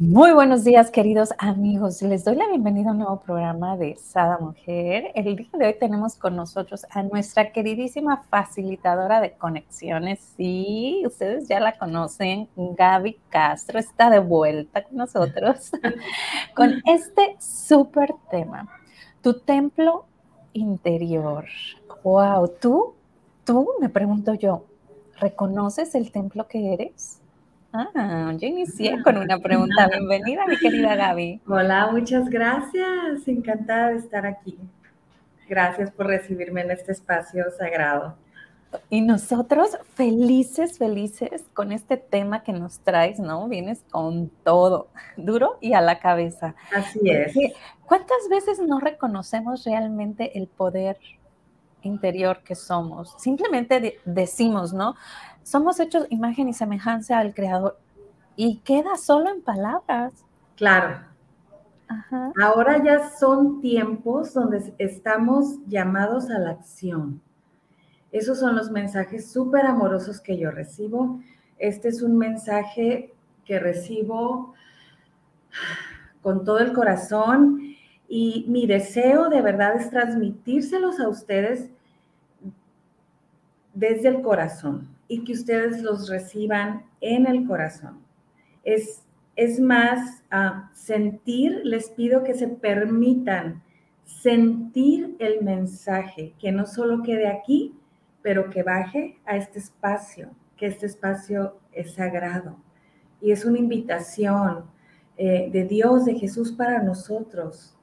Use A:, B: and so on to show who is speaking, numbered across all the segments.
A: Muy buenos días, queridos amigos. Les doy la bienvenida a un nuevo programa de Sada Mujer. El día de hoy tenemos con nosotros a nuestra queridísima facilitadora de conexiones. Sí, ustedes ya la conocen, Gaby Castro está de vuelta con nosotros con este súper tema. Tu templo interior. Wow, tú, tú, me pregunto yo, ¿reconoces el templo que eres? Ah, yo inicié con una pregunta. Bienvenida, mi querida Gaby.
B: Hola, muchas gracias. Encantada de estar aquí. Gracias por recibirme en este espacio sagrado.
A: Y nosotros felices, felices con este tema que nos traes, ¿no? Vienes con todo, duro y a la cabeza.
B: Así es.
A: ¿Cuántas veces no reconocemos realmente el poder interior que somos? Simplemente decimos, ¿no? Somos hechos imagen y semejanza al Creador y queda solo en palabras.
B: Claro. Ahora ya son tiempos donde estamos llamados a la acción. Esos son los mensajes súper amorosos que yo recibo. Este es un mensaje que recibo con todo el corazón y mi deseo de verdad es transmitírselos a ustedes desde el corazón y que ustedes los reciban en el corazón. Es, es más, sentir, les pido que se permitan sentir el mensaje, que no solo quede aquí, pero que baje a este espacio, que este espacio es sagrado y es una invitación eh, de Dios, de Jesús para nosotros,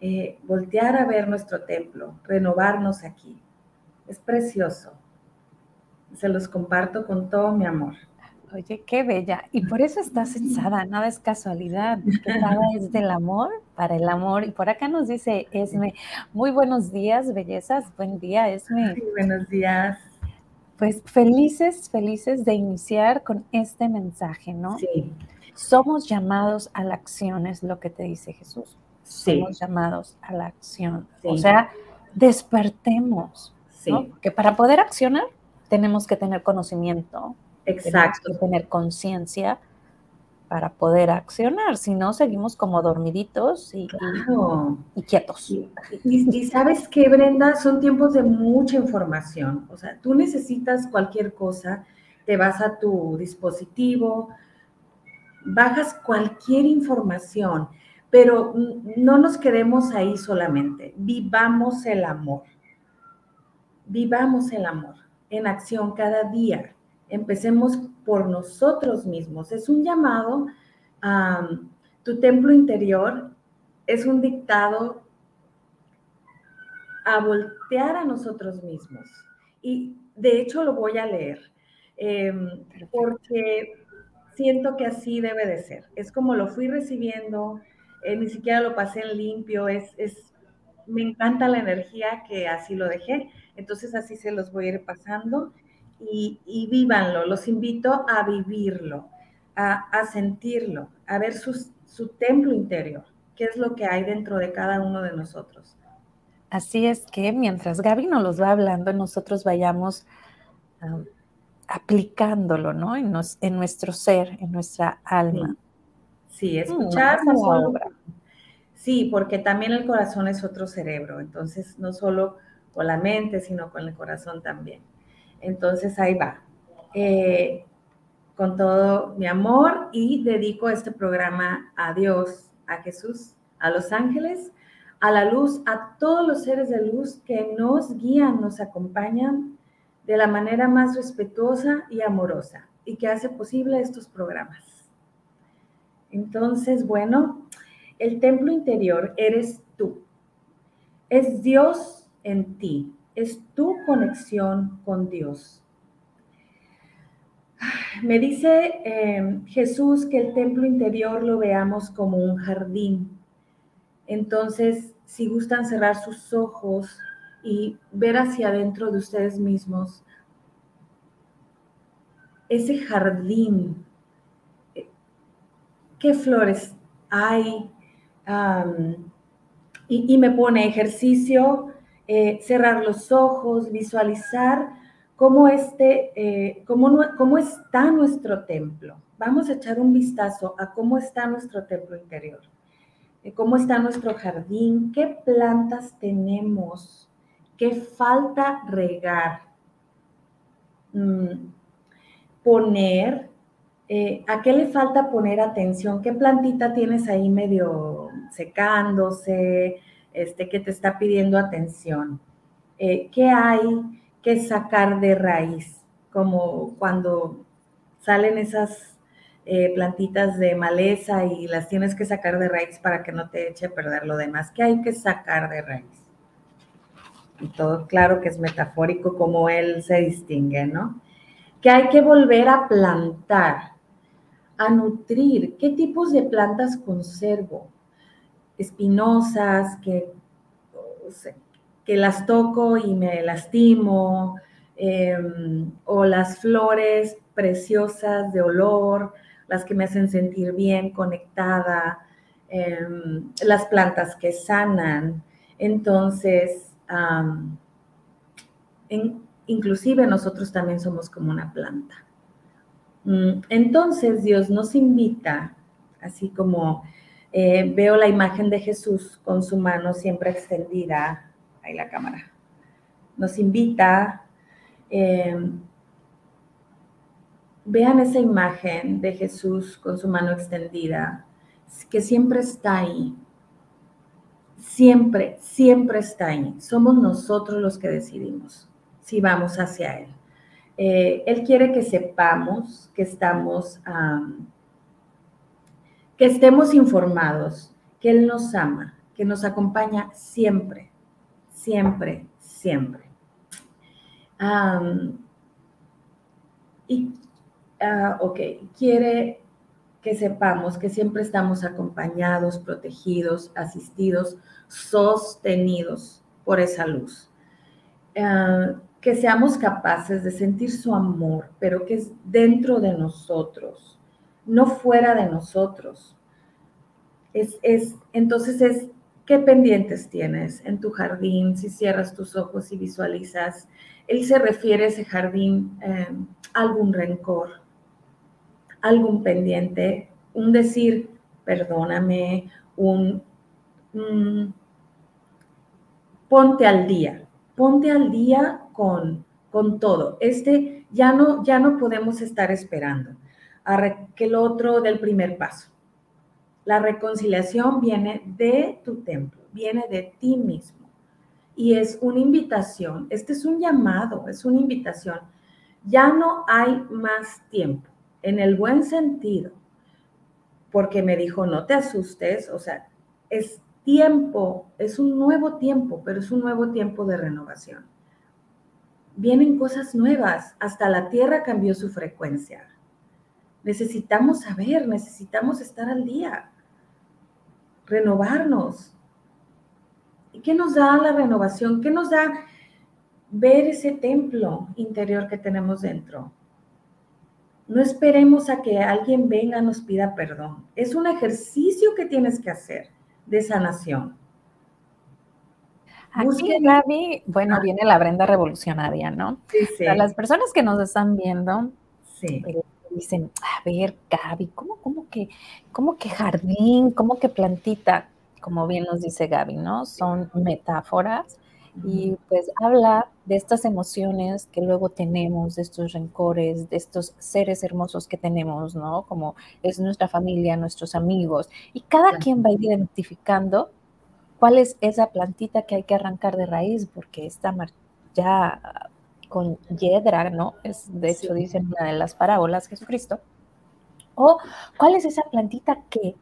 B: eh, voltear a ver nuestro templo, renovarnos aquí. Es precioso se los comparto con todo mi amor.
A: Oye, qué bella. Y por eso estás sensada, nada es casualidad, nada es del amor para el amor. Y por acá nos dice Esme, muy buenos días, bellezas, buen día, Esme.
B: buenos días.
A: Pues felices, felices de iniciar con este mensaje, ¿no?
B: Sí.
A: Somos llamados a la acción, es lo que te dice Jesús.
B: Sí.
A: Somos llamados a la acción. O sea, despertemos. Sí. Que para poder accionar tenemos que tener conocimiento,
B: Exacto.
A: tenemos que tener conciencia para poder accionar, si no seguimos como dormiditos y, quietos.
B: Y, sabes que, Brenda, son tiempos de mucha información. O sea, tú necesitas cualquier cosa, te vas a tu dispositivo, bajas cualquier información, pero no nos quedemos ahí solamente. Vivamos el amor. Vivamos el amor en acción cada día. Empecemos por nosotros mismos. Es un llamado a tu templo interior, es un dictado a voltear a nosotros mismos. Y de hecho lo voy a leer, em, porque siento que así debe de ser. Es como lo fui recibiendo, eh, ni siquiera lo pasé en limpio, es, es, me encanta la energía que así lo dejé. Entonces así se los voy a ir pasando y, y vívanlo. Los invito a vivirlo, a, sentirlo, a ver su templo interior, qué es lo que hay dentro de cada uno de nosotros.
A: Así es que mientras Gaby nos los va hablando, nosotros vayamos aplicándolo, ¿no? En, en, nuestro ser, en nuestra alma.
B: Sí, sí escuchar no solo. Sí, porque también el corazón es otro cerebro, entonces no solo con la mente, sino con el corazón también. Entonces ahí va. Eh, con todo mi amor y dedico este programa a Dios, a Jesús, a los ángeles, a la luz, a todos los seres de luz que nos guían, nos acompañan de la manera más respetuosa y amorosa y que hace posible estos programas. Entonces, bueno, el templo interior eres tú. Es Dios en ti, es tu conexión con Dios. Me dice eh, Jesús que el templo interior lo veamos como un jardín. Entonces, si gustan cerrar sus ojos y ver hacia adentro de ustedes mismos ese jardín. ¿Qué flores hay? y, me pone ejercicio, eh, cerrar los ojos, visualizar cómo, este, eh, cómo, cómo está nuestro templo. Vamos a echar un vistazo a cómo está nuestro templo interior, eh, cómo está nuestro jardín, qué plantas tenemos, qué falta regar, mm, poner, ¿a qué le falta poner atención? ¿Qué plantita tienes ahí medio secándose, este, que te está pidiendo atención? ¿Qué hay? que sacar de raíz, como cuando salen esas eh, plantitas de maleza y las tienes que sacar de raíz para que no te eche a perder lo demás, que hay que sacar de raíz. Y todo claro que es metafórico como él se distingue, ¿no? Que hay que volver a plantar, a nutrir. ¿Qué tipos de plantas conservo? Espinosas, que que las toco y me lastimo, em, o las flores preciosas de olor, las que me hacen sentir bien, conectada, em, las plantas que sanan. Entonces, inclusive nosotros también somos como una planta. Mm, entonces Dios nos invita, así como eh, veo la imagen de Jesús con su mano siempre extendida ahí la cámara, nos invita, em, vean esa imagen de Jesús con su mano extendida, que siempre está ahí, siempre, siempre está ahí. Somos nosotros los que decidimos si vamos hacia Él. Eh, él quiere que sepamos que estamos, que estemos informados, que Él nos ama, que nos acompaña siempre siempre, siempre. y, ah, ok, quiere que sepamos que siempre estamos acompañados, protegidos, asistidos, sostenidos por esa luz. Ah, que seamos capaces de sentir su amor, pero que es dentro de nosotros, no fuera de nosotros. Es, es, entonces es ¿Qué pendientes tienes en tu jardín? Si cierras tus ojos y visualizas, él se refiere a ese jardín eh, algún rencor, algún pendiente, un decir, perdóname, un ponte al día, ponte al día con, con todo. Este ya no, ya no podemos estar esperando a que el otro del primer paso. La reconciliación viene de tu templo, viene de ti mismo. Y es una invitación, este es un llamado, es una invitación. Ya no hay más tiempo, en el buen sentido, porque me dijo, no te asustes, o sea, es tiempo, es un nuevo tiempo, pero es un nuevo tiempo de renovación. Vienen cosas nuevas, hasta la Tierra cambió su frecuencia. Necesitamos saber, necesitamos estar al día renovarnos. ¿Y qué nos da la renovación? ¿Qué nos da ver ese templo interior que tenemos dentro? No esperemos a que alguien venga y nos pida perdón. Es un ejercicio que tienes que hacer de sanación.
A: Aquí, Gaby, bueno, ah. viene la Brenda revolucionaria, ¿no? Sí, sí. Para las personas que nos están viendo, sí. Eh, dicen, a ver, Gaby, ¿cómo, cómo, que, ¿cómo que jardín? ¿Cómo que plantita? Como bien nos dice Gaby, ¿no? Son metáforas y pues habla de estas emociones que luego tenemos, de estos rencores, de estos seres hermosos que tenemos, ¿no? Como es nuestra familia, nuestros amigos, y cada quien va identificando cuál es esa plantita que hay que arrancar de raíz, porque está ya con yedra, ¿no? Es, de hecho, dice en una de las parábolas Jesucristo. O, ¿cuál es esa plantita que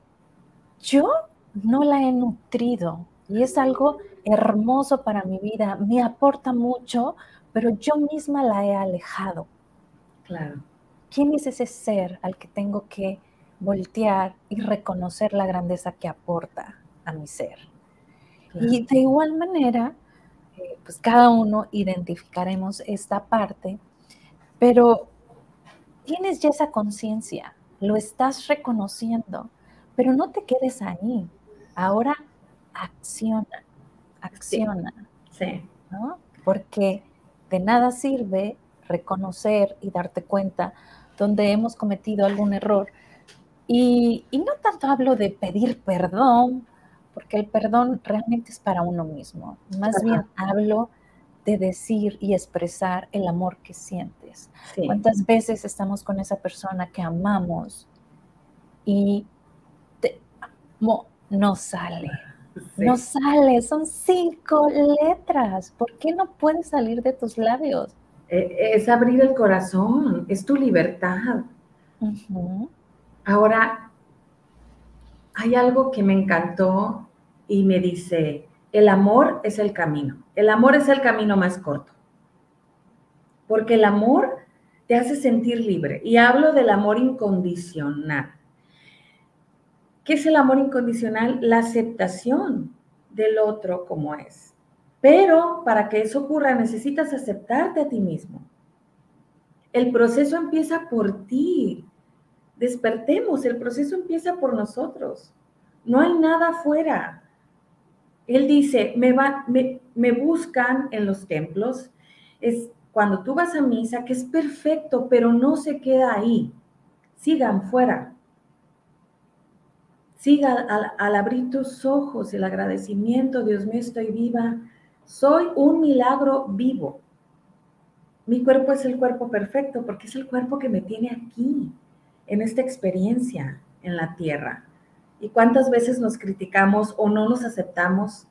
A: yo no la he nutrido? Y es algo hermoso para mi vida, me aporta mucho, pero yo misma la he alejado.
B: Claro.
A: ¿Quién es ese ser al que tengo que voltear y reconocer la grandeza que aporta a mi ser? Y de igual manera, eh, pues cada uno identificaremos esta parte, pero tienes ya esa conciencia, lo estás reconociendo, pero no te quedes ahí. Ahora acciona, acciona.
B: Sí.
A: ¿no? Porque de nada sirve reconocer y darte cuenta donde hemos cometido algún error. Y, y, no tanto hablo de pedir perdón, porque el perdón realmente es para uno mismo. Más Ajá. bien hablo de decir y expresar el amor que sientes. Sí. ¿Cuántas veces estamos con esa persona que amamos y te, no, no sale? Sí. No sale, son cinco letras. ¿Por qué no puede salir de tus labios?
B: Es abrir el corazón, es tu libertad. Uh -huh. Ahora, hay algo que me encantó y me dice, el amor es el camino. El amor es el camino más corto. Porque el amor te hace sentir libre. Y hablo del amor incondicional. ¿Qué es el amor incondicional? La aceptación del otro como es. Pero para que eso ocurra necesitas aceptarte a ti mismo. El proceso empieza por ti. Despertemos, el proceso empieza por nosotros. No hay nada afuera. Él dice, me, me, me buscan en los templos. Es cuando tú vas a misa, que es perfecto, pero no se queda ahí. Sigan fuera. Siga al, al, abrir tus ojos, el agradecimiento, Dios mío, estoy viva. Soy un milagro vivo. Mi cuerpo es el cuerpo perfecto porque es el cuerpo que me tiene aquí, en esta experiencia en la tierra. ¿Y cuántas veces nos criticamos o no nos aceptamos?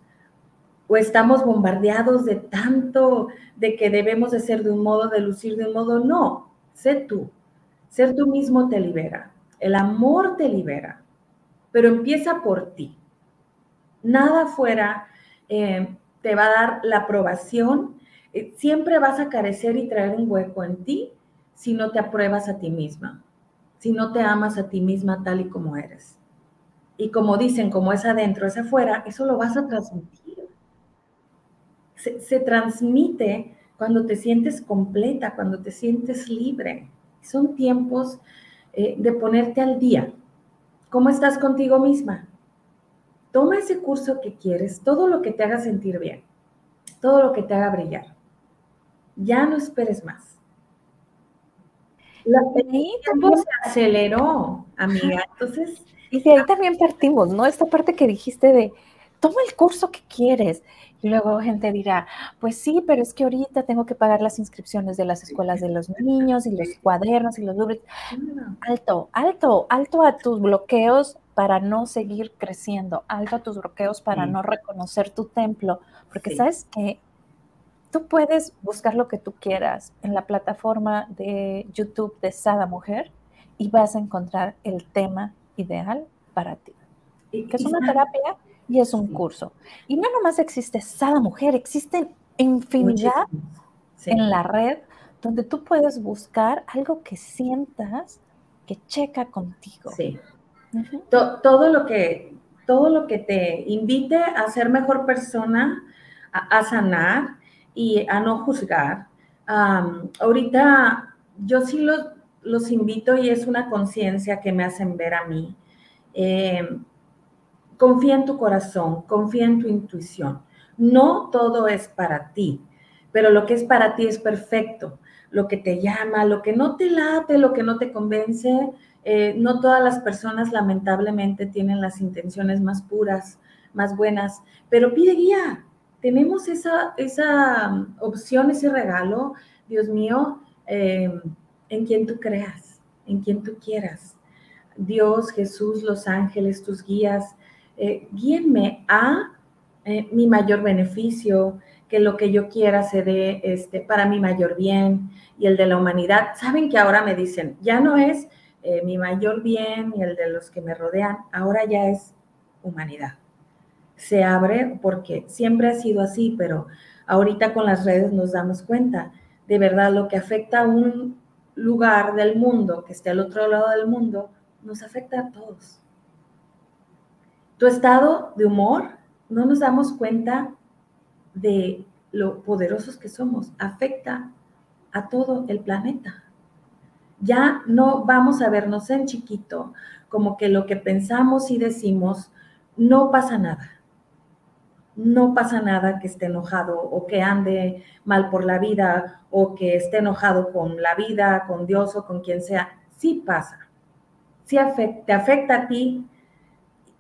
B: O estamos bombardeados de tanto de que debemos de ser de un modo, de lucir de un modo. No, sé tú. Ser tú mismo te libera. El amor te libera pero empieza por ti. Nada fuera eh, te va a dar la aprobación. Eh, siempre vas a carecer y traer un hueco en ti si no te apruebas a ti misma, si no te amas a ti misma tal y como eres. Y como dicen, como es adentro, es afuera, eso lo vas a transmitir. Se, se transmite cuando te sientes completa, cuando te sientes libre. Son tiempos eh, de ponerte al día, ¿Cómo estás contigo misma? Toma ese curso que quieres, todo lo que te haga sentir bien, todo lo que te haga brillar. Ya no esperes más. La se aceleró, amiga. Entonces.
A: Y de ahí también partimos, ¿no? Esta parte que dijiste de toma el curso que quieres. Y luego gente dirá, pues sí, pero es que ahorita tengo que pagar las inscripciones de las escuelas de los niños y los cuadernos y los libros. Alto, alto, alto a tus bloqueos para no seguir creciendo, alto a tus bloqueos para sí. no reconocer tu templo, porque sí. sabes que tú puedes buscar lo que tú quieras en la plataforma de YouTube de Sada Mujer y vas a encontrar el tema ideal para ti. Que es una terapia y es un curso. Y no nomás existe Sada Mujer, existen infinidad sí. en la red donde tú puedes buscar algo que sientas que checa contigo.
B: Sí. Uh -huh. to todo, lo que, todo lo que te invite a ser mejor persona, a, a sanar y a no juzgar. Um, ahorita yo sí los, los invito y es una conciencia que me hacen ver a mí. Eh, confía en tu corazón, confía en tu intuición. No todo es para ti, pero lo que es para ti es perfecto. Lo que te llama, lo que no te late, lo que no te convence, eh, no todas las personas lamentablemente tienen las intenciones más puras, más buenas, pero pide guía. Tenemos esa, esa um, opción, ese regalo, Dios mío, eh, en quien tú creas, en quien tú quieras. Dios, Jesús, los ángeles, tus guías, eh, guíenme a eh, mi mayor beneficio, que lo que yo quiera se dé este, para mi mayor bien y el de la humanidad. Saben que ahora me dicen, ya no es eh, mi mayor bien y el de los que me rodean, ahora ya es humanidad. Se abre porque siempre ha sido así, pero ahorita con las redes nos damos cuenta de verdad lo que afecta a un lugar del mundo que esté al otro lado del mundo, nos afecta a todos tu estado de humor, no nos damos cuenta de lo poderosos que somos, afecta a todo el planeta. Ya no vamos a vernos en chiquito, como que lo que pensamos y decimos, no pasa nada. No pasa nada que esté enojado o que ande mal por la vida o que esté enojado con la vida, con Dios o con quien sea. Sí pasa. Sí te afecta a ti,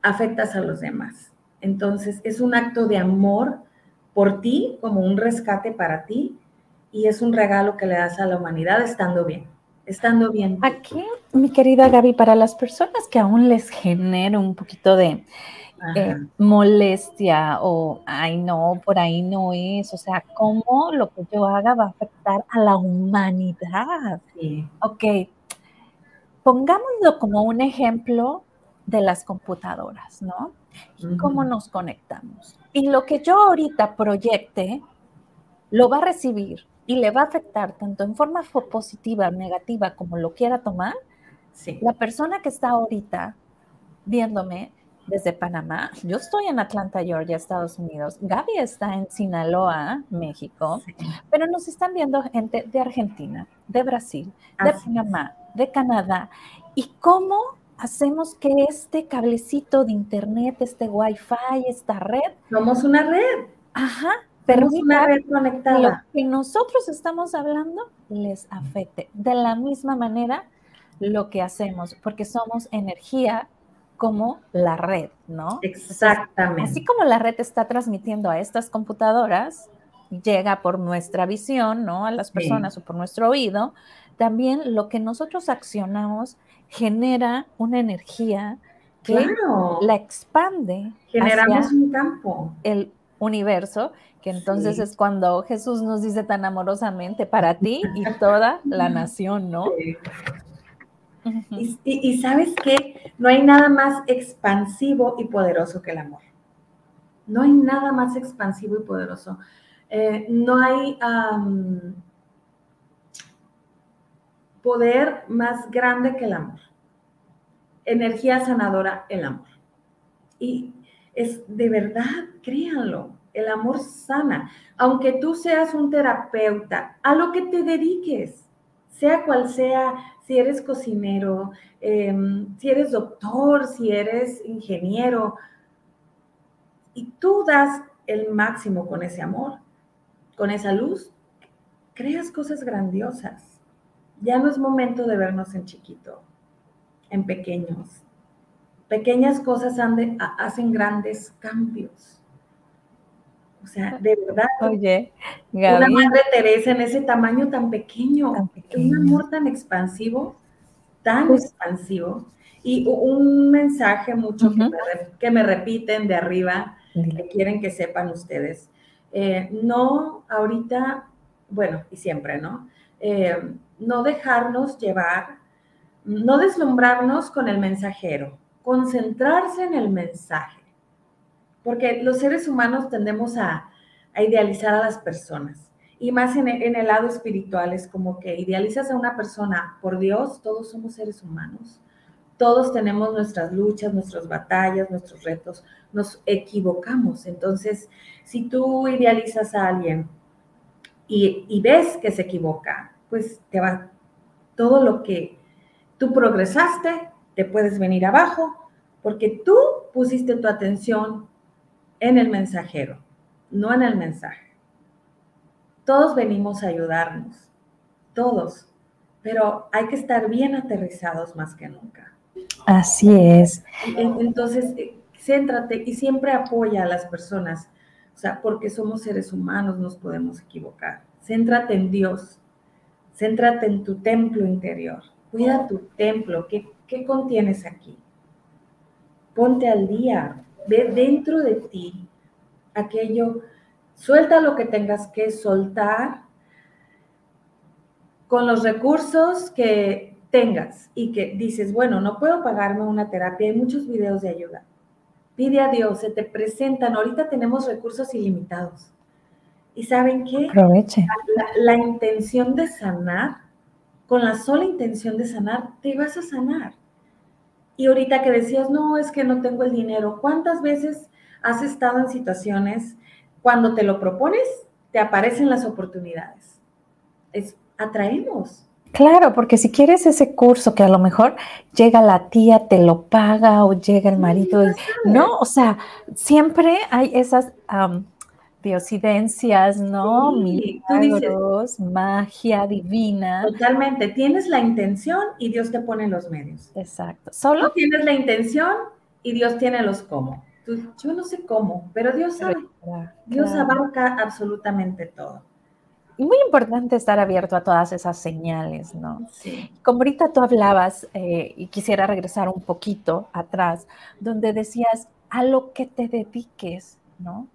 B: afectas a los demás. Entonces es un acto de amor por ti, como un rescate para ti, y es un regalo que le das a la humanidad estando bien, estando bien.
A: Aquí, mi querida Gaby, para las personas que aún les genera un poquito de eh, molestia o, ay no, por ahí no es, o sea, ¿cómo lo que yo haga va a afectar a la humanidad? Sí. Ok, pongámoslo como un ejemplo de las computadoras, ¿no? Y cómo nos conectamos. Y lo que yo ahorita proyecte, lo va a recibir y le va a afectar tanto en forma positiva, negativa, como lo quiera tomar. Sí. La persona que está ahorita viéndome desde Panamá, yo estoy en Atlanta, Georgia, Estados Unidos. Gaby está en Sinaloa, México, pero nos están viendo gente de Argentina, de Brasil, de Panamá, de Canadá. ¿Y cómo hacemos que este cablecito de internet, este wifi, esta red.
B: Somos una red.
A: Ajá.
B: Somos una red conectada.
A: Lo que nosotros estamos hablando les afecte. De la misma manera lo que hacemos, porque somos energía como la red, ¿no?
B: Exactamente.
A: así como la red está transmitiendo a estas computadoras, llega por nuestra visión, ¿no? A las personas o por nuestro oído, también lo que nosotros accionamos genera una energía que la expande.
B: Generamos un campo.
A: El universo, que entonces es cuando Jesús nos dice tan amorosamente, para ti y toda la nación, ¿no?
B: Y, sabes que no hay nada más expansivo y poderoso que el amor. No hay nada más expansivo y poderoso. Eh, no hay poder más grande que el amor. Energía sanadora, el amor. Y es de verdad, créanlo, el amor sana. Aunque tú seas un terapeuta, a lo que te dediques, sea cual sea, si eres cocinero, em, si eres doctor, si eres ingeniero, y tú das el máximo con ese amor, con esa luz, creas cosas grandiosas ya no es momento de vernos en chiquito, en pequeños. Pequeñas cosas hacen grandes cambios. O sea, de verdad.
A: Oye,
B: una madre Teresa en ese tamaño tan pequeño, un amor tan expansivo, tan expansivo. Y un mensaje mucho que, me, repiten de arriba, que quieren que sepan ustedes. Eh, no, ahorita, bueno, y siempre, ¿no? Eh, no dejarnos llevar, no deslumbrarnos con el mensajero, concentrarse en el mensaje. Porque los seres humanos tendemos a, idealizar a las personas. Y más en, en, el lado espiritual es como que idealizas a una persona, por Dios, todos somos seres humanos. Todos tenemos nuestras luchas, nuestras batallas, nuestros retos. Nos equivocamos. Entonces, si tú idealizas a alguien y ves que se equivoca, pues te va todo lo que tú progresaste, te puedes venir abajo, porque tú pusiste tu atención en el mensajero, no en el mensaje. Todos venimos a ayudarnos, todos, pero hay que estar bien aterrizados más que nunca.
A: Así es.
B: Entonces, eh, céntrate y siempre apoya a las personas, o sea, porque somos seres humanos, nos podemos equivocar. Céntrate en Dios, Céntrate en tu templo interior. Cuida tu templo. ¿Qué, contienes aquí? Ponte al día. Ve dentro de ti aquello. Suelta lo que tengas que soltar con los recursos que tengas y que dices, bueno, no puedo pagarme una terapia, hay muchos videos de ayuda. Pide a Dios, se te presentan, ahorita tenemos recursos ilimitados. ¿Y saben qué?
A: Aproveche.
B: La, intención de sanar, con la sola intención de sanar, te vas a sanar. Y ahorita que decías, no, es que no tengo el dinero, ¿cuántas veces has estado en situaciones cuando te lo propones te aparecen las oportunidades. Es, atraemos.
A: Claro, porque si quieres ese curso que a lo mejor llega la tía, te lo paga o llega el marido, no, o sea, siempre hay esas diosidencias, ¿no? Milagros, magia divina.
B: Totalmente, tienes la intención y Dios te pone los medios.
A: Exacto. Solo
B: tienes la intención y Dios tiene los cómo. yo no sé cómo, pero Dios sabe. Dios abarca absolutamente todo.
A: Y muy importante estar abierto a todas esas señales, ¿no? Sí. Como ahorita tú hablabas, eh, y quisiera regresar un poquito atrás, donde decías a lo que te dediques, ¿no?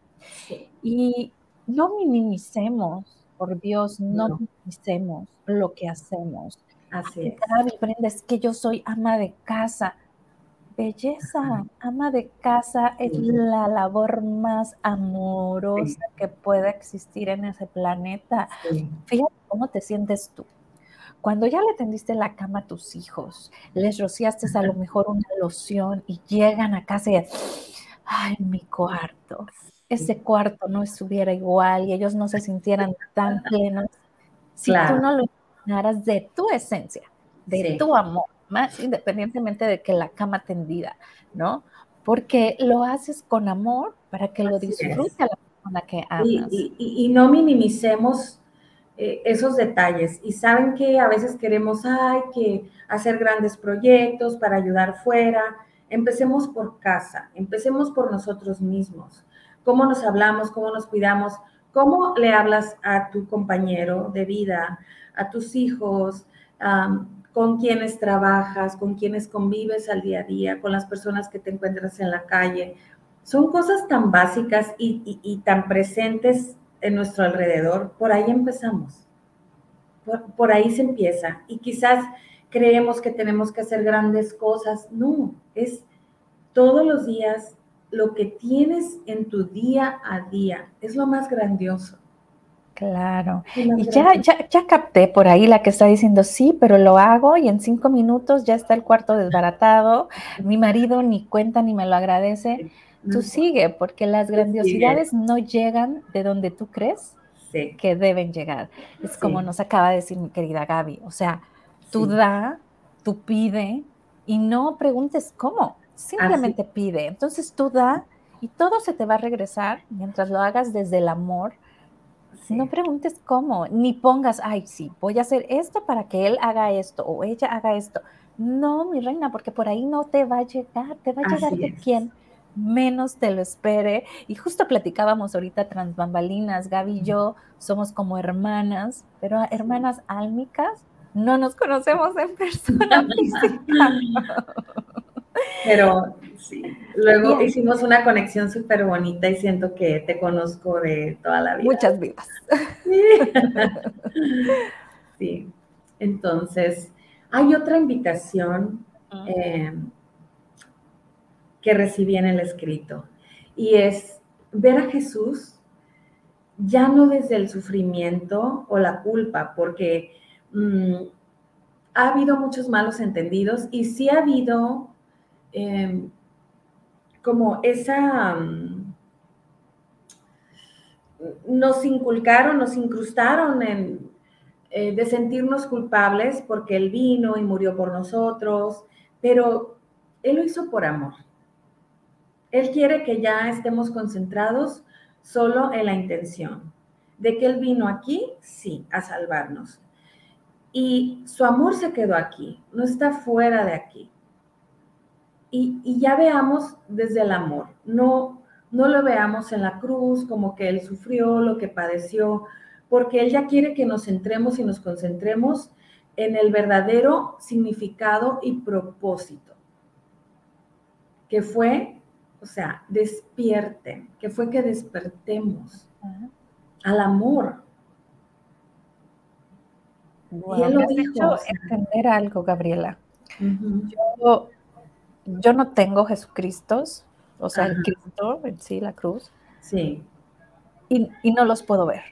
A: Sí. Y no minimicemos, por Dios, no, minimicemos lo que hacemos.
B: Así es.
A: Brenda, es que yo soy ama de casa belleza, ama de casa es la labor más amorosa que pueda existir en ese planeta. Fíjate cómo te sientes tú. Cuando ya le tendiste la cama a tus hijos, les rociaste a lo mejor una loción y llegan a casa y, ay, mi cuarto, ese cuarto no estuviera igual y ellos no se sintieran tan plenos si tú no lo imaginaras de tu esencia, de tu amor más independientemente de que la cama tendida, ¿no? Porque lo haces con amor para que lo disfrute la persona que amas.
B: Y, no minimicemos eh, esos detalles. Y saben que a veces queremos, hay que hacer grandes proyectos para ayudar fuera. Empecemos por casa, empecemos por nosotros mismos. ¿Cómo nos hablamos? ¿Cómo nos cuidamos? ¿Cómo le hablas a tu compañero de vida, a tus hijos? con quienes trabajas, con quienes convives al día a día, con las personas que te encuentras en la calle. Son cosas tan básicas y, tan presentes en nuestro alrededor. Por ahí empezamos. Por, ahí se empieza. Y quizás creemos que tenemos que hacer grandes cosas. No, es todos los días lo que tienes en tu día a día. Es lo más grandioso.
A: Claro. Y ya, ya, ya capté por ahí la que está diciendo, sí, pero lo hago y en cinco minutos ya está el cuarto desbaratado. Mi marido ni cuenta ni me lo agradece. Tú sigue, porque las grandiosidades no llegan de donde tú crees que deben llegar. Es como nos acaba de decir mi querida Gaby. O sea, tú da, tú pide y no preguntes cómo, simplemente pide. Entonces tú da y todo se te va a regresar mientras lo hagas desde el amor no preguntes cómo, ni pongas, ay, sí, voy a hacer esto para que él haga esto o ella haga esto. No, mi reina, porque por ahí no te va a llegar, te va a llegar de quien menos te lo espere. Y justo platicábamos ahorita tras bambalinas, Gaby y yo somos como hermanas, pero hermanas álmicas, no nos conocemos en persona física.
B: Pero sí, luego hicimos una conexión súper bonita y siento que te conozco de toda la vida.
A: Muchas vidas.
B: Sí. Entonces, hay otra invitación eh, que recibí en el escrito y es ver a Jesús ya no desde el sufrimiento o la culpa, porque mm, ha habido muchos malos entendidos y sí ha habido Em, como esa... Mm, nos inculcaron, nos incrustaron en, eh, de sentirnos culpables porque Él vino y murió por nosotros, pero Él lo hizo por amor. Él quiere que ya estemos concentrados solo en la intención de que Él vino aquí, sí, a salvarnos. Y su amor se quedó aquí, no está fuera de aquí y, ya veamos desde el amor, no, no lo veamos en la cruz como que Él sufrió, lo que padeció, porque Él ya quiere que nos centremos y nos concentremos en el verdadero significado y propósito, que fue, o sea, despierten, que fue que despertemos al amor.
A: y él lo dijo, entender algo, Gabriela. Yo yo no tengo Jesucristo, o sea, el Cristo en sí, la cruz.
B: Sí.
A: Y, no los puedo ver.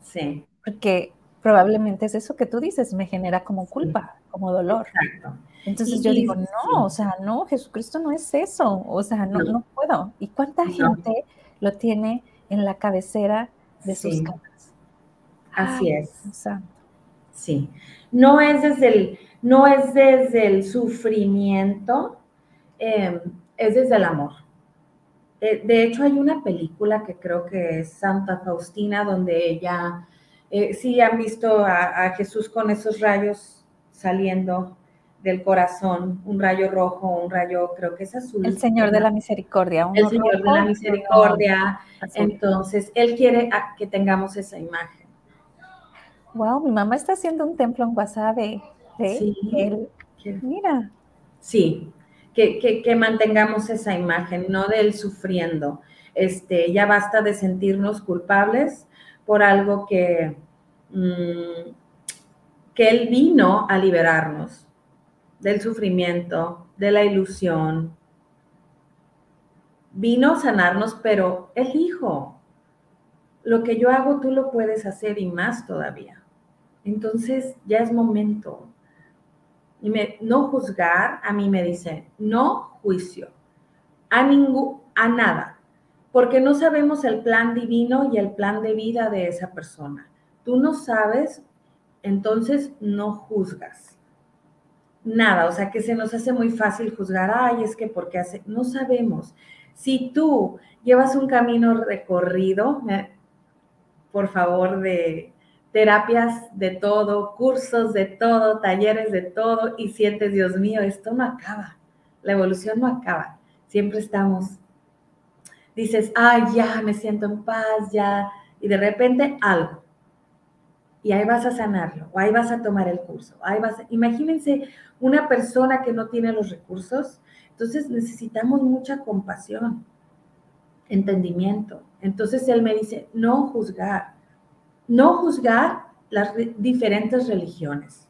B: Sí.
A: Porque probablemente es eso que tú dices, me genera como culpa, como dolor. Exacto. Entonces yo digo, no, o sea, no, Jesucristo no es eso, o sea, no, no. puedo. ¿Y cuánta gente lo tiene en la cabecera de sus caras.
B: Así es. Sí. No es desde el, no es desde el sufrimiento, em, es desde el amor. De, hecho, hay una película que creo que es Santa Faustina, donde ella, eh, sí han visto a, Jesús con esos rayos saliendo del corazón, un rayo rojo, un rayo, creo que es azul.
A: El Señor de la Misericordia.
B: el Señor de la Misericordia. Entonces, Él quiere que tengamos esa imagen.
A: Wow, mi mamá está haciendo un templo en Guasave. Sí. Él, mira.
B: Sí, que, mantengamos esa imagen, no del sufriendo. Este, ya basta de sentirnos culpables por algo que, mm, que Él vino a liberarnos del sufrimiento, de la ilusión. Vino a sanarnos, pero Él dijo, lo que yo hago tú lo puedes hacer y más todavía. Entonces ya es momento y no juzgar, a mí me dice, no juicio, a, ningún, a nada, porque no sabemos el plan divino y el plan de vida de esa persona. Tú no sabes, entonces no juzgas. Nada, o sea que se nos hace muy fácil juzgar, ay, es que porque hace, no sabemos. Si tú llevas un camino recorrido, por favor, de, terapias de todo, cursos de todo, talleres de todo y sientes, Dios mío, esto no acaba, la evolución no acaba, siempre estamos, dices, ay, ya, me siento en paz, ya, y de repente algo, y ahí vas a sanarlo, o ahí vas a tomar el curso, ahí vas, imagínense una persona que no tiene los recursos, entonces necesitamos mucha compasión, entendimiento. Entonces él me dice, no juzgar, no juzgar las diferentes religiones.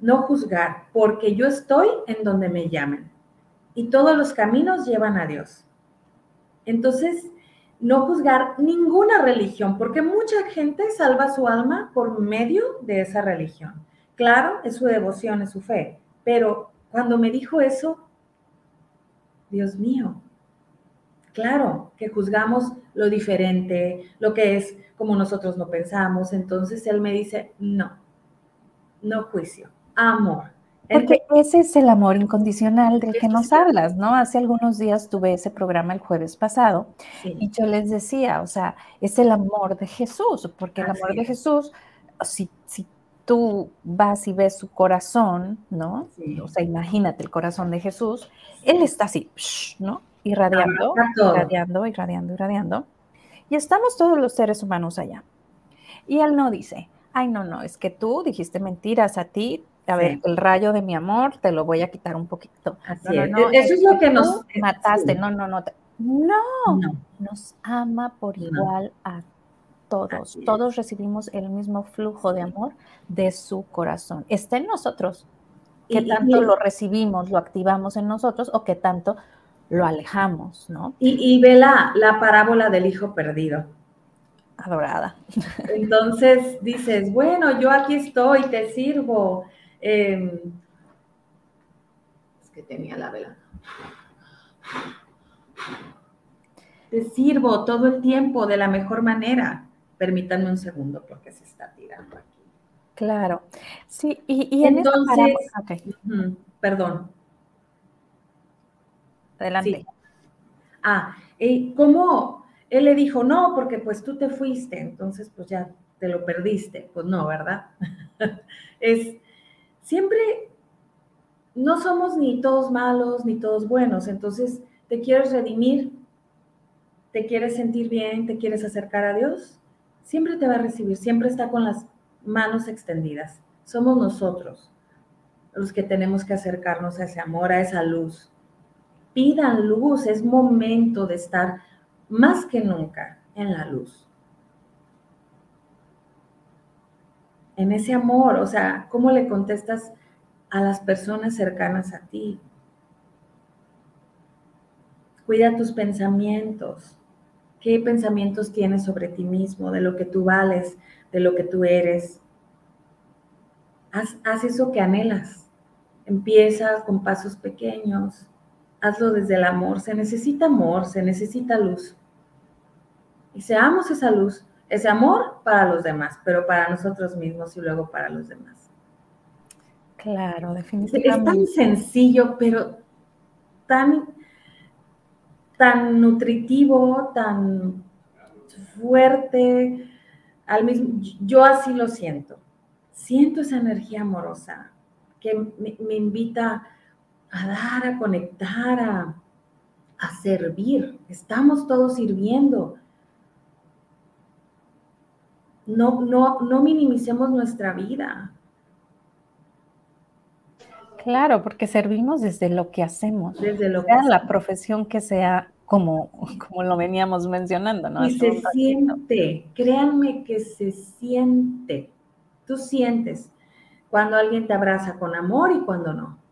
B: No juzgar, porque yo estoy en donde me llamen. Y todos los caminos llevan a Dios. Entonces, no juzgar ninguna religión, porque mucha gente salva su alma por medio de esa religión. Claro, es su devoción, es su fe, pero cuando me dijo eso, Dios mío, claro que juzgamos lo diferente, lo que es como nosotros no pensamos. Entonces él me dice, no, no juicio, amor.
A: Porque ese es el amor incondicional del que nos hablas, ¿no? Hace algunos días tuve ese programa el jueves pasado y yo les decía, o sea, es el amor de Jesús, porque el amor de Jesús, si, si tú vas y ves su corazón, ¿no? O sea, imagínate el corazón de Jesús, Él está así, ¿no? Irradiando, irradiando, irradiando, irradiando. Y estamos todos los seres humanos allá. Y él no dice, ay, no, no, es que tú dijiste mentiras a ti. A ver, el rayo de mi amor te lo voy a quitar un poquito.
B: Así es. Eso es, lo que, nos
A: mataste. No, no, no, no. Nos ama por igual a todos. Todos recibimos el mismo flujo de amor de su corazón. Está en nosotros. Que tanto lo recibimos, lo activamos en nosotros o que tanto lo alejamos, ¿no?
B: Y, ve la, parábola del hijo perdido.
A: Adorada.
B: Entonces dices, bueno, yo aquí estoy, te sirvo. Em, es que tenía la vela. Te sirvo todo el tiempo de la mejor manera. Permítanme un segundo porque se está tirando aquí.
A: Claro. Sí, y,
B: entonces, perdón.
A: Adelante.
B: Ah, y cómo él le dijo, no, porque pues tú te fuiste, entonces pues ya te lo perdiste. Pues no, ¿verdad? es siempre, no somos ni todos malos ni todos buenos, entonces te quieres redimir, te quieres sentir bien, te quieres acercar a Dios, siempre te va a recibir, siempre está con las manos extendidas. Somos nosotros los que tenemos que acercarnos a ese amor, a esa luz pidan luz, es momento de estar más que nunca en la luz. En ese amor, o sea, ¿cómo le contestas a las personas cercanas a ti? Cuida tus pensamientos. ¿Qué pensamientos tienes sobre ti mismo, de lo que tú vales, de lo que tú eres? Haz, haz eso que anhelas. Empieza con pasos pequeños hazlo desde el amor. Se necesita amor, se necesita luz. y seamos esa luz, ese amor para los demás, pero para nosotros mismos y luego para los demás.
A: Claro, definitivamente.
B: Es tan sencillo, pero tan, tan nutritivo, tan fuerte. Al mismo, yo así lo siento. Siento esa energía amorosa que me, me invita a dar, a conectar, a, a servir. Estamos todos sirviendo. No, no, no minimicemos nuestra vida.
A: Claro, porque servimos desde lo que hacemos,
B: desde lo
A: sea la profesión que sea, como, como lo veníamos mencionando, ¿no?
B: Y se siente, créanme que se siente. Tú sientes cuando alguien te abraza con amor y cuando no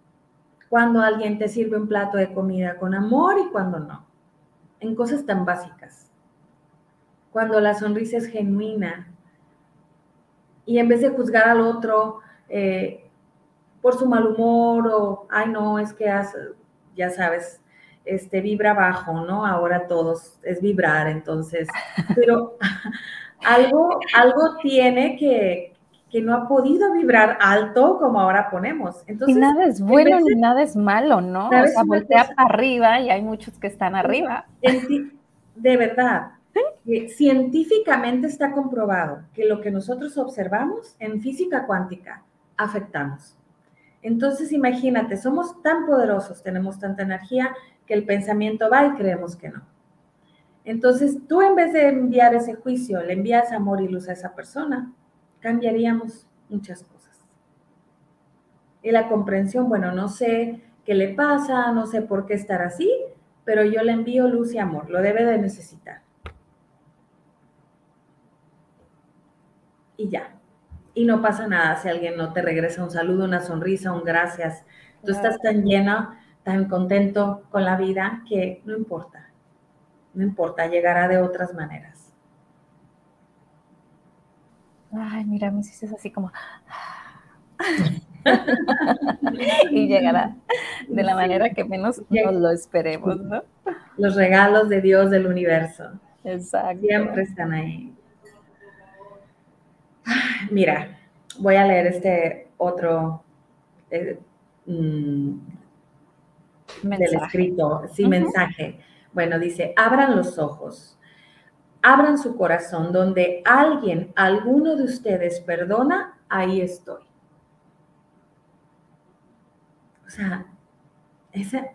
B: cuando alguien te sirve un plato de comida con amor y cuando no. En cosas tan básicas. Cuando la sonrisa es genuina y en vez de juzgar al otro eh, por su mal humor o, ay no, es que ya sabes, este vibra bajo, ¿no? Ahora todos es vibrar, entonces, pero algo, algo tiene que, que no ha podido vibrar alto como ahora ponemos.
A: Entonces, y nada es bueno ni nada es malo, ¿no? O sea, voltea para arriba y hay muchos que están arriba.
B: De verdad, científicamente está comprobado que lo que nosotros observamos en física cuántica afectamos. Entonces, imagínate, somos tan poderosos, tenemos tanta energía que el pensamiento va y creemos que no. Entonces, tú en vez de enviar ese juicio, le envías amor y luz a esa persona cambiaríamos muchas cosas. Y la comprensión, bueno, no sé qué le pasa, no sé por qué estar así, pero yo le envío luz y amor, lo debe de necesitar. Y ya. Y no pasa nada si alguien no te regresa un saludo, una sonrisa, un gracias. Tú estás tan llena, tan contento con la vida que no importa. No importa, llegará de otras maneras
A: ay, mira, me hiciste así como... y llegará de la manera que menos nos lo esperemos, ¿no?
B: Los regalos de Dios del universo.
A: Exacto.
B: Siempre están ahí. Mira, voy a leer este otro eh, mm, del escrito, sí, mensaje. Bueno, dice, abran los ojos abran su corazón, donde alguien, alguno de ustedes perdona, ahí estoy. O sea, esa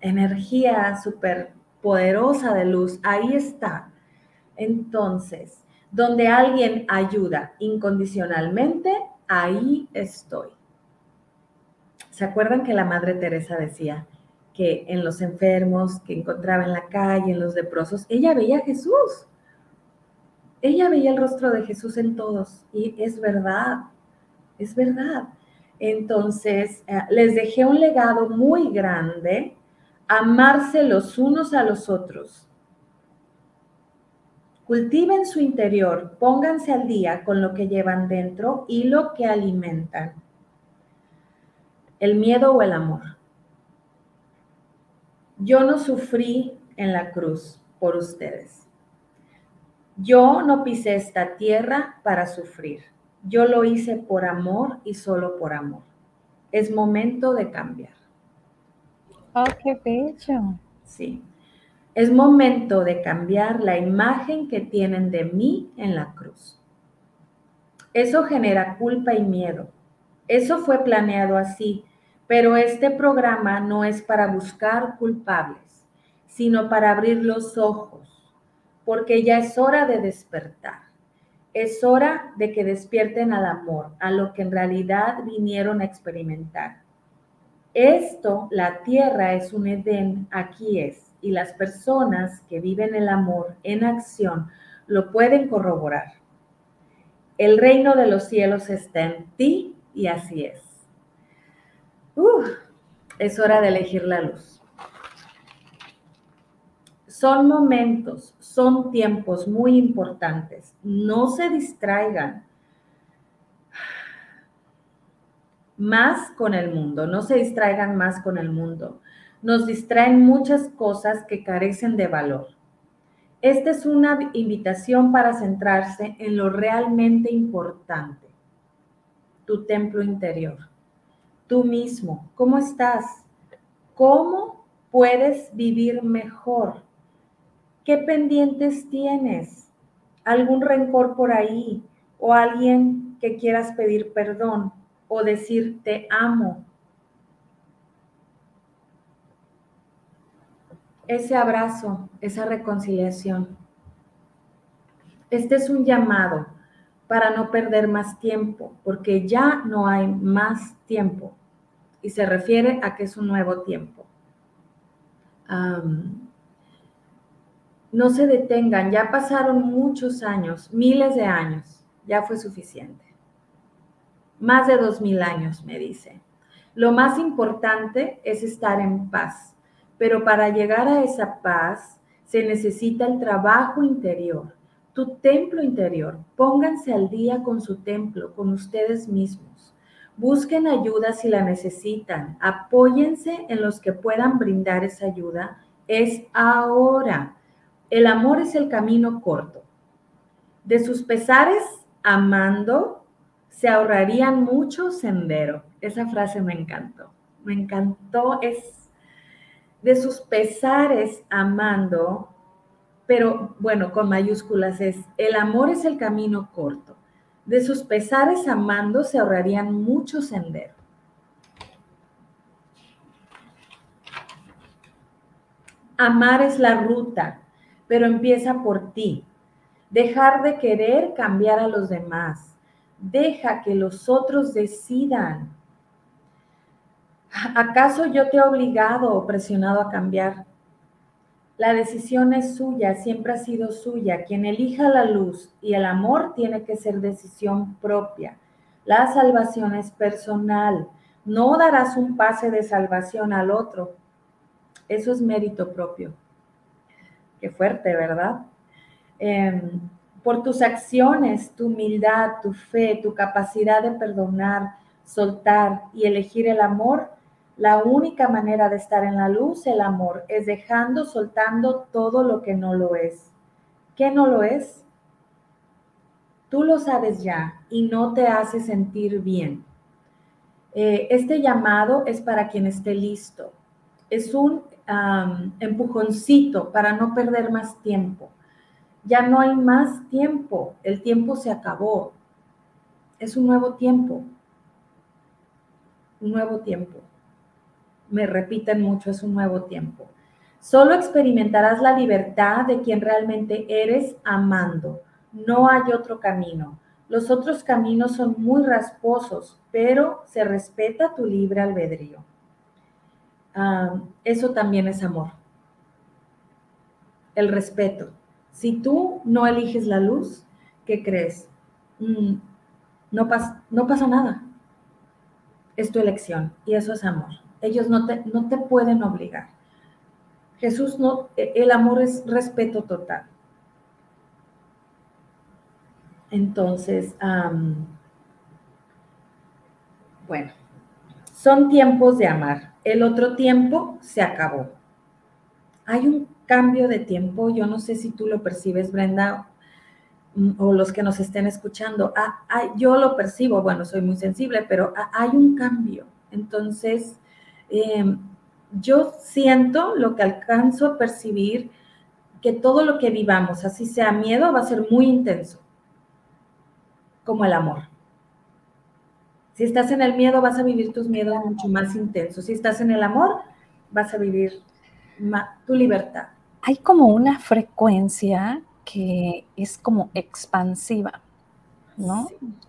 B: energía súper poderosa de luz, ahí está. Entonces, donde alguien ayuda incondicionalmente, ahí estoy. ¿Se acuerdan que la Madre Teresa decía, que en los enfermos que encontraba en la calle, en los leprosos, ella veía a Jesús. Ella veía el rostro de Jesús en todos y es verdad, es verdad. Entonces, eh, les dejé un legado muy grande, amarse los unos a los otros. Cultiven su interior, pónganse al día con lo que llevan dentro y lo que alimentan. El miedo o el amor. Yo no sufrí en la cruz por ustedes. Yo no pisé esta tierra para sufrir. Yo lo hice por amor y solo por amor. Es momento de cambiar.
A: Oh, qué bello.
B: Sí. Es momento de cambiar la imagen que tienen de mí en la cruz. Eso genera culpa y miedo. Eso fue planeado así pero este programa no es para buscar culpables, sino para abrir los ojos, porque ya es hora de despertar. Es hora de que despierten al amor, a lo que en realidad vinieron a experimentar. Esto, la tierra es un Edén, aquí es, y las personas que viven el amor en acción lo pueden corroborar. El reino de los cielos está en ti y así es es hora de elegir la luz. Son momentos, son tiempos muy importantes. No se distraigan más con el mundo, no se distraigan más con el mundo. Nos distraen muchas cosas que carecen de valor. Esta es una invitación para centrarse en lo realmente importante, tu templo interior, tú mismo, ¿cómo estás? ¿Cómo puedes vivir mejor? ¿Qué pendientes tienes? ¿Algún rencor por ahí? ¿O alguien que quieras pedir perdón o decir te amo? Ese abrazo, esa reconciliación. Este es un llamado para no perder más tiempo, porque ya no hay más tiempo. Y se refiere a que es un nuevo tiempo no se detengan, ya pasaron muchos años, miles de años, ya fue suficiente. Más de dos mil años, me dice. Lo más importante es estar en paz, pero para llegar a esa paz se necesita el trabajo interior, tu templo interior. Pónganse al día con su templo, con ustedes mismos. Busquen ayuda si la necesitan. Apóyense en los que puedan brindar esa ayuda. Es ahora. El amor es el camino corto. De sus pesares, amando, se ahorrarían mucho sendero. Esa frase me encantó. Me encantó. Es de sus pesares, amando, pero bueno, con mayúsculas es, el amor es el camino corto. De sus pesares, amando, se ahorrarían mucho sendero. Amar es la ruta, pero empieza por ti. Dejar de querer cambiar a los demás. Deja que los otros decidan. ¿Acaso yo te he obligado o presionado a cambiar? La decisión es suya, siempre ha sido suya. Quien elija la luz y el amor tiene que ser decisión propia. La salvación es personal. No darás un pase de salvación al otro. Eso es mérito propio. Qué fuerte, ¿verdad? Em, por tus acciones, tu humildad, tu fe, tu capacidad de perdonar, soltar y elegir el amor, la única manera de estar en la luz, el amor, es dejando, soltando todo lo que no lo es. ¿Qué no lo es? Tú lo sabes ya y no te hace sentir bien. Eh, este llamado es para quien esté listo. Es un empujoncito para no perder más tiempo. Ya no hay más tiempo, el tiempo se acabó. Es un nuevo tiempo. Un nuevo tiempo. Me repiten mucho, es un nuevo tiempo. Solo experimentarás la libertad de quien realmente eres amando. No hay otro camino. Los otros caminos son muy rasposos, pero se respeta tu libre albedrío. Ah, eso también es amor. El respeto. Si tú no eliges la luz, ¿qué crees? Mm, no, no pasa nada. Es tu elección y eso es amor. Ellos no te, no te pueden obligar. Jesús no, e, el amor es respeto total. Entonces, bueno, son tiempos de amar. El otro tiempo se acabó. Hay un cambio de tiempo, yo no sé si tú lo percibes, Brenda, mm, o los que nos estén escuchando. Ah, ah, yo lo percibo, bueno, soy muy sensible, pero hay un cambio. Entonces, em, yo siento lo que alcanzo a percibir, que todo lo que vivamos, así sea miedo, va a ser muy intenso, como el amor. Si estás en el miedo, vas a vivir tus miedos mucho más intensos. Si estás en el amor, vas a vivir tu libertad.
A: Hay como una frecuencia que es como expansiva, ¿no?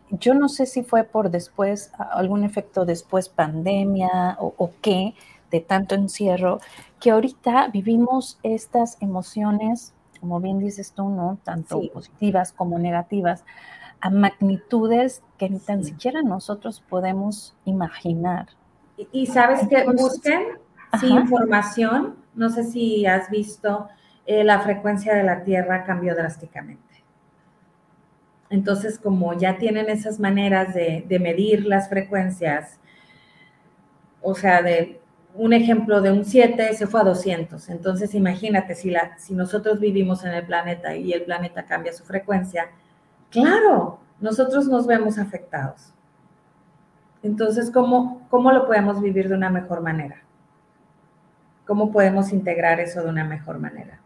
A: Yo no sé si fue por después, algún efecto después pandemia o, qué, de tanto encierro, que ahorita vivimos estas emociones, como bien dices tú, ¿no? Tanto positivas como negativas, a magnitudes que ni tan siquiera nosotros podemos imaginar.
B: Y, sabes que busquen sí, información, no sé si has visto, eh, la frecuencia de la Tierra cambió drásticamente. Entonces, como ya tienen esas maneras de, medir las frecuencias, o sea, de un ejemplo de un 7 se fue a 200. Entonces, imagínate, si, si nosotros vivimos en el planeta y el planeta cambia su frecuencia, claro, nosotros nos vemos afectados. Entonces, ¿cómo, ¿cómo lo podemos vivir de una mejor manera? ¿Cómo podemos integrar eso de una mejor manera?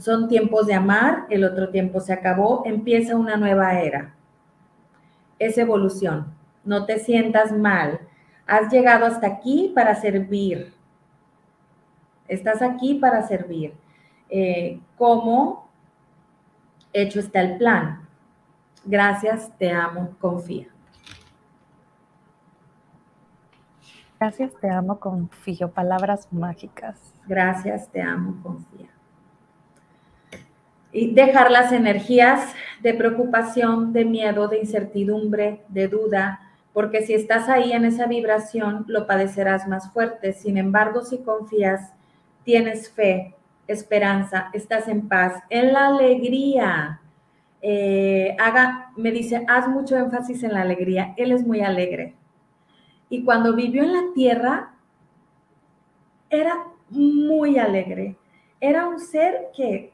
B: Son tiempos de amar, el otro tiempo se acabó, empieza una nueva era. Es evolución. No te sientas mal. Has llegado hasta aquí para servir. Estás aquí para servir. Eh, ¿Cómo hecho está el plan? Gracias, te amo, confía.
A: Gracias, te amo, confío. Palabras mágicas.
B: Gracias, te amo, confía. Y dejar las energías de preocupación, de miedo, de incertidumbre, de duda, porque si estás ahí en esa vibración, lo padecerás más fuerte. Sin embargo, si confías, tienes fe, esperanza, estás en paz, en la alegría. Eh, haga, me dice, haz mucho énfasis en la alegría. Él es muy alegre. Y cuando vivió en la tierra, era muy alegre. Era un ser que,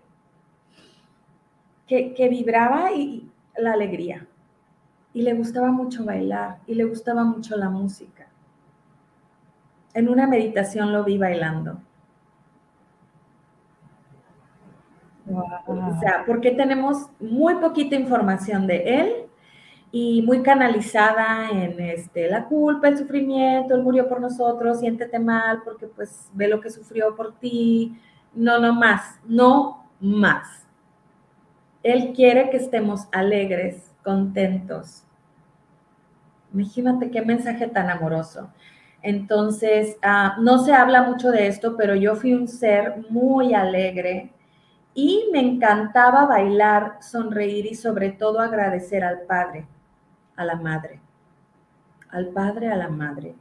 B: que, vibraba y, la alegría. Y le gustaba mucho bailar y le gustaba mucho la música. En una meditación lo vi bailando. O sea, porque tenemos muy poquita información de él y muy canalizada en este, la culpa, el sufrimiento, él murió por nosotros, siéntete mal porque pues ve lo que sufrió por ti. No, no más, no más. Él quiere que estemos alegres, contentos. Imagínate qué mensaje tan amoroso. Entonces, ah, no se habla mucho de esto, pero yo fui un ser muy alegre y me encantaba bailar, sonreír y sobre todo agradecer al Padre a la madre, al padre, a la madre.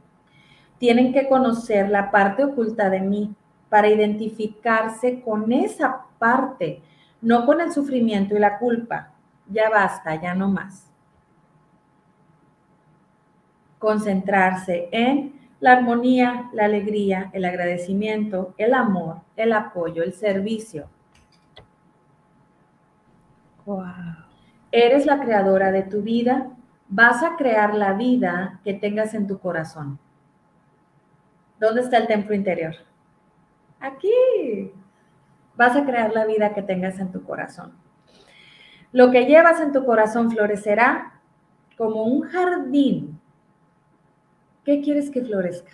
B: Tienen que conocer la parte oculta de mí para identificarse con esa parte, no con el sufrimiento y la culpa. Ya basta, ya no más. Concentrarse en la armonía, la alegría, el agradecimiento, el amor, el apoyo, el servicio. Wow. Eres la creadora de tu vida vas a crear la vida que tengas en tu corazón. ¿Dónde está el templo interior? Aquí. Vas a crear la vida que tengas en tu corazón. Lo que llevas en tu corazón florecerá como un jardín. ¿Qué quieres que florezca?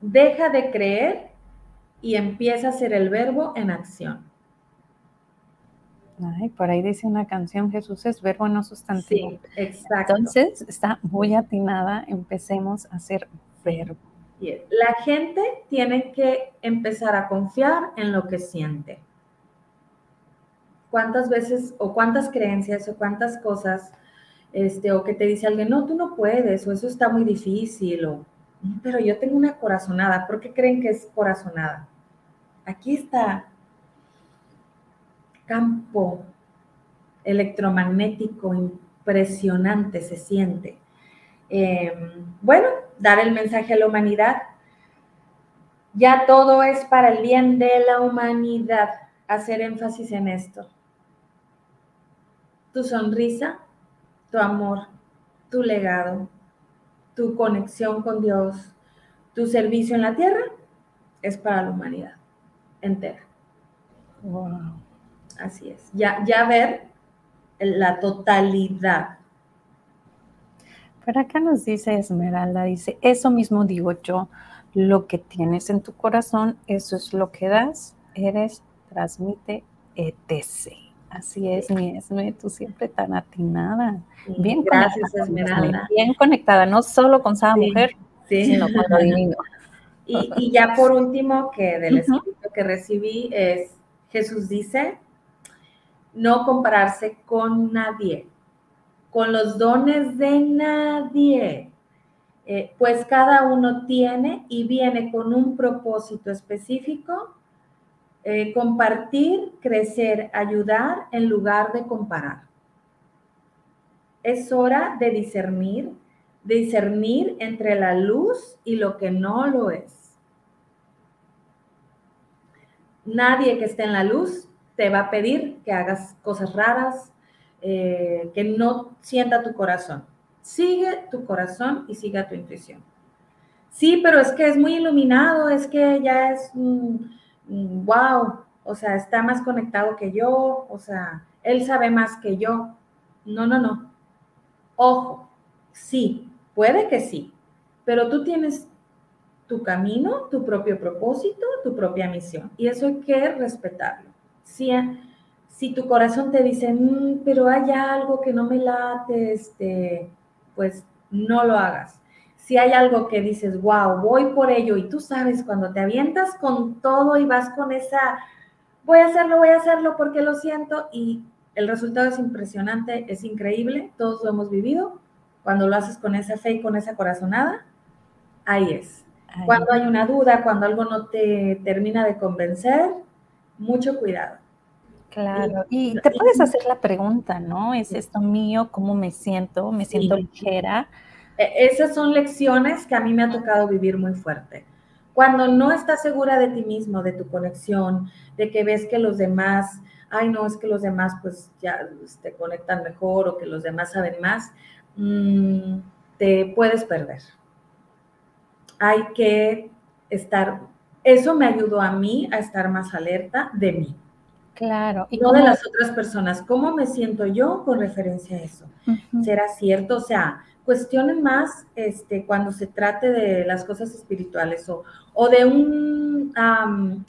B: Deja de creer y empieza a ser el verbo en acción.
A: Ay, por ahí dice una canción, Jesús es verbo, no sustantivo.
B: Sí, exacto.
A: Entonces, está muy atinada, empecemos a ser
B: La gente tiene que empezar a confiar en lo que siente. ¿Cuántas veces o cuántas creencias o cuántas cosas, este, o que te dice alguien, no, tú no puedes, o eso está muy difícil, o, pero yo tengo una corazonada, ¿por qué creen que es corazonada? Aquí está campo electromagnético impresionante se siente. Em, bueno, dar el mensaje a la humanidad. Ya todo es para el bien de la humanidad. Hacer énfasis en esto. Tu sonrisa, tu amor, tu legado, tu conexión con Dios, tu servicio en la tierra es para la humanidad entera. Wow. Así es. Ya, ya ver la totalidad.
A: Pero acá nos dice Esmeralda, dice, eso mismo digo yo, lo que tienes en tu corazón, eso es lo que das, eres, transmite, etc. Así es, mi Esme, tú siempre tan atinada. Bien
B: Gracias, conectada, Esmeralda.
A: Bien conectada, no solo con cada mujer, sino con lo divino.
B: Y, y, ya por último, que del escrito que recibí es, Jesús dice, no compararse con nadie, con los dones de nadie, eh, pues cada uno tiene y viene con un propósito específico, eh, compartir, crecer, ayudar en lugar de comparar. es hora de discernir, discernir entre la luz y lo que no lo es. Nadie que esté en la luz te va a pedir que hagas cosas raras, eh, que no sienta tu corazón. Sigue tu corazón y siga tu intuición. Sí, pero es que es muy iluminado, es que ya es wow, o sea, está más conectado que yo, o sea, él sabe más que yo. No, no, no. Ojo, sí, puede que sí, pero tú tienes tu camino, tu propio propósito, tu propia misión, y eso hay que respetarlo. Si, si tu corazón te dice, mm, pero hay algo que no me late, este, pues no lo hagas. Si hay algo que dices, wow, voy por ello, y tú sabes, cuando te avientas con todo y vas con esa, voy a hacerlo, voy a hacerlo porque lo siento, y el resultado es impresionante, es increíble, todos lo hemos vivido. Cuando lo haces con esa fe y con esa corazonada, ahí es. Cuando hay una duda, cuando algo no te termina de convencer, mucho cuidado.
A: Claro, y te puedes hacer la pregunta, ¿no? ¿Es esto mío? ¿Cómo me siento? ¿Me siento ligera?
B: E, esas son lecciones que a mí me ha tocado vivir muy fuerte. Cuando no estás segura de ti mismo, de tu conexión, de que ves que los demás, ay no, es que los demás pues ya te conectan mejor o que los demás saben más, mm, te puedes perder. Hay que estar, eso me ayudó a mí a estar más alerta de mí.
A: Claro.
B: ¿Y no de las otras personas. ¿Cómo me siento yo con referencia a eso? ¿Será cierto? O sea, cuestionen más este, cuando se trate de las cosas espirituales o, o de un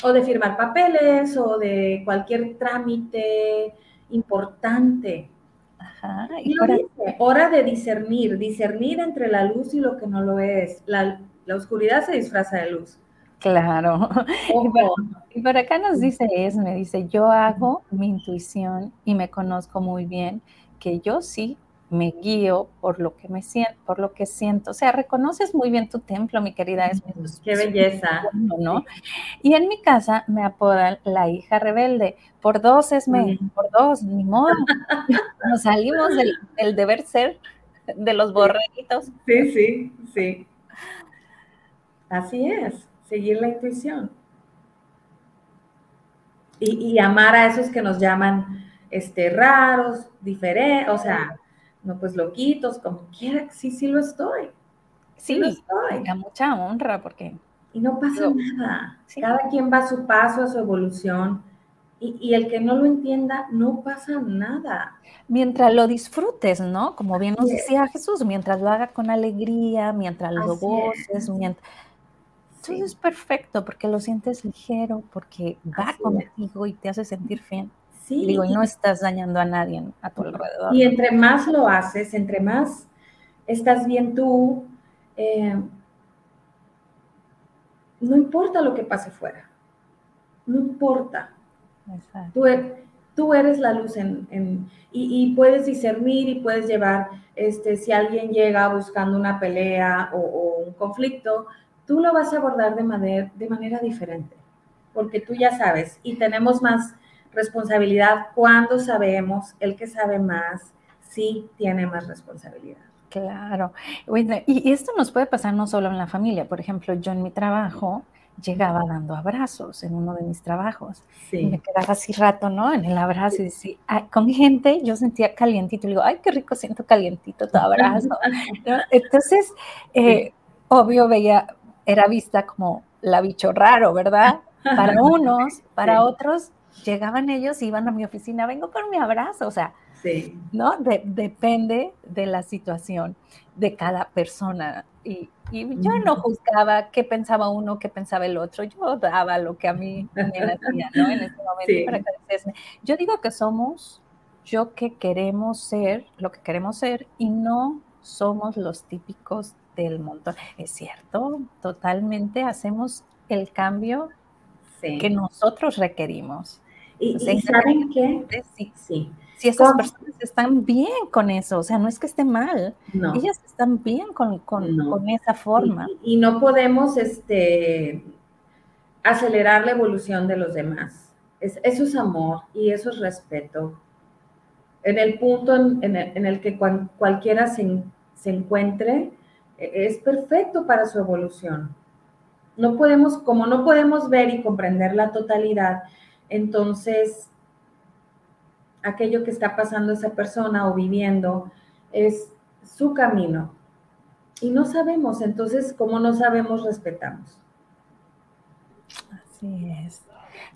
B: o de firmar papeles o de cualquier trámite importante. Ajá. Y lo dice, hora de discernir, discernir entre la luz y lo que no lo es. La, la oscuridad se disfraza de luz.
A: Claro. Y por, acá nos dice me dice, yo hago mi intuición y me conozco muy bien, que yo sí me guío por lo que me siento, por lo que siento. O sea, reconoces muy bien tu templo, mi querida Esme.
B: Qué belleza.
A: ¿no? Y en mi casa me apodan la hija rebelde. Por dos, Esme, por dos, ni modo. Nos salimos del, del deber ser de los borreguitos.
B: Sí, sí, sí. Así es seguir la intuición. Y, amar a esos que nos llaman este, raros, diferentes, o sea, no pues loquitos, como quiera, sí, sí lo estoy.
A: Sí, lo estoy. A mucha honra, porque...
B: Y no pasa nada. Cada quien va a su paso, a su evolución. Y, el que no lo entienda, no pasa nada.
A: Mientras lo disfrutes, ¿no? Como bien nos decía Jesús, mientras lo haga con alegría, mientras lo goces, mientras eso es perfecto porque lo sientes ligero, porque va contigo y te hace sentir bien. Sí. Digo, y no estás dañando a nadie a tu alrededor.
B: Y entre más lo haces, entre más estás bien tú, eh, no importa lo que pase fuera. No importa. Tú, e, tú, eres la luz en, y, puedes discernir y puedes llevar, este, si alguien llega buscando una pelea o un conflicto, tú lo vas a abordar de manera, de manera diferente, porque tú ya sabes y tenemos más responsabilidad cuando sabemos, el que sabe más, sí tiene más responsabilidad.
A: Claro. y esto nos puede pasar no solo en la familia. Por ejemplo, yo en mi trabajo llegaba dando abrazos en uno de mis trabajos. Y me quedaba así rato, ¿no? En el abrazo y decía, con gente yo sentía calientito. Y digo, ay, qué rico siento calientito tu abrazo. Entonces, eh, obvio, veía, era vista como la bicho raro, ¿verdad? Para unos, para otros, llegaban ellos y iban a mi oficina, vengo con mi abrazo, o sea, sí. ¿no? depende de la situación de cada persona. Y, yo no juzgaba qué pensaba uno, qué pensaba el otro, yo daba lo que a mí me hacía, ¿no? En este momento para que Yo digo que somos yo que queremos ser, lo que queremos ser, y no somos los típicos del montón. Es cierto, totalmente hacemos el cambio que nosotros requerimos.
B: Y, saben qué?
A: Sí, sí. Si esas personas están bien con eso, o sea, no es que esté mal, ellas están bien con, esa forma.
B: Y, no podemos este, acelerar la evolución de los demás. eso es amor y eso es respeto. en el punto en, el, que cualquiera se, se encuentre, es perfecto para su evolución. No podemos, como no podemos ver y comprender la totalidad, entonces aquello que está pasando esa persona o viviendo es su camino. Y no sabemos, entonces como no sabemos, respetamos.
A: Así es.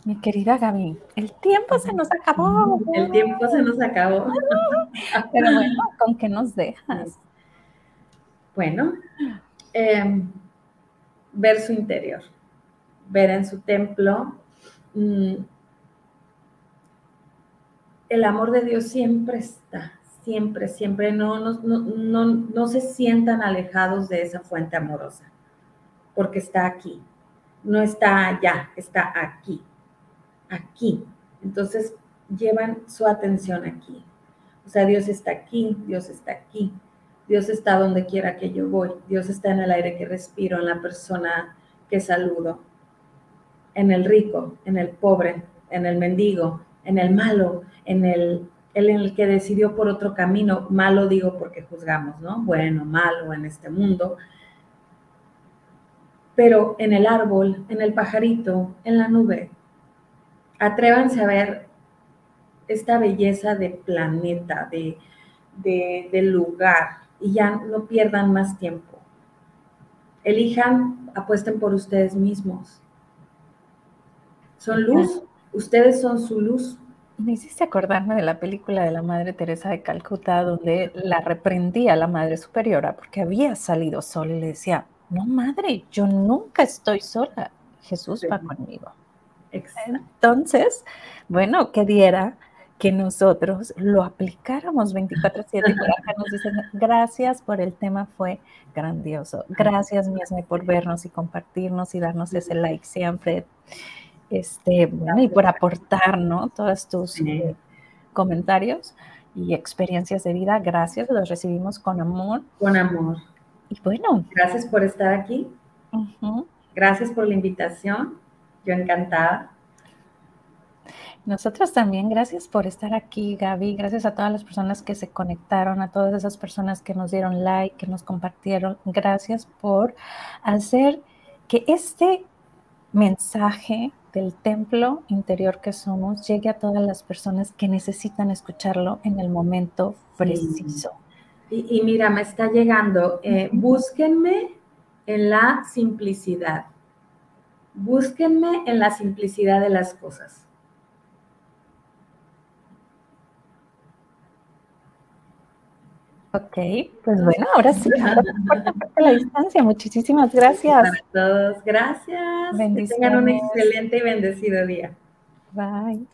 A: Mi querida Gaby, el tiempo se nos acabó.
B: El tiempo se nos acabó.
A: Pero bueno, ¿con qué nos dejas?
B: Bueno, em, ver su interior, ver en su templo. Mm, el amor de Dios siempre está, siempre, siempre. No, no, no, no se sientan alejados de esa fuente amorosa, porque está aquí. No está allá, está aquí, aquí. Entonces llevan su atención aquí. O sea, Dios está aquí, Dios está aquí. Dios está donde quiera que yo voy. Dios está en el aire que respiro, en la persona que saludo, en el rico, en el pobre, en el mendigo, en el malo, en el, el que decidió por otro camino. Malo digo porque juzgamos, ¿no? Bueno, malo en este mundo. Pero en el árbol, en el pajarito, en la nube, atrévanse a ver esta belleza de planeta, de, de lugar, y ya no pierdan más tiempo. Elijan, apuesten por ustedes mismos. Son luz, ustedes son su luz.
A: Me hiciste acordarme de la película de la Madre Teresa de Calcuta, donde la reprendía la Madre Superiora porque había salido sola y le decía, no madre, yo nunca estoy sola, Jesús va conmigo. Entonces, bueno, que diera que nosotros lo aplicáramos 24/7. Por acá nos dicen, gracias por el tema, fue grandioso. Gracias, Miesme, por vernos y compartirnos y darnos ese like siempre. Este, bueno, y por aportar, ¿no? Todos tus eh, comentarios y experiencias de vida. Gracias, los recibimos con amor.
B: Con amor.
A: Y bueno.
B: Gracias por estar aquí. Gracias por la invitación. Yo encantada.
A: Nosotros también, gracias por estar aquí, Gaby. Gracias a todas las personas que se conectaron, a todas esas personas que nos dieron like, que nos compartieron. Gracias por hacer que este mensaje del templo interior que somos llegue a todas las personas que necesitan escucharlo en el momento preciso.
B: Y, mira, me está llegando, eh, búsquenme en la simplicidad. Búsquenme en la simplicidad de las cosas.
A: Ok, pues bueno, ahora sí, la distancia. Muchísimas gracias.
B: Para todos, gracias. Que tengan un excelente y bendecido día.
A: Bye.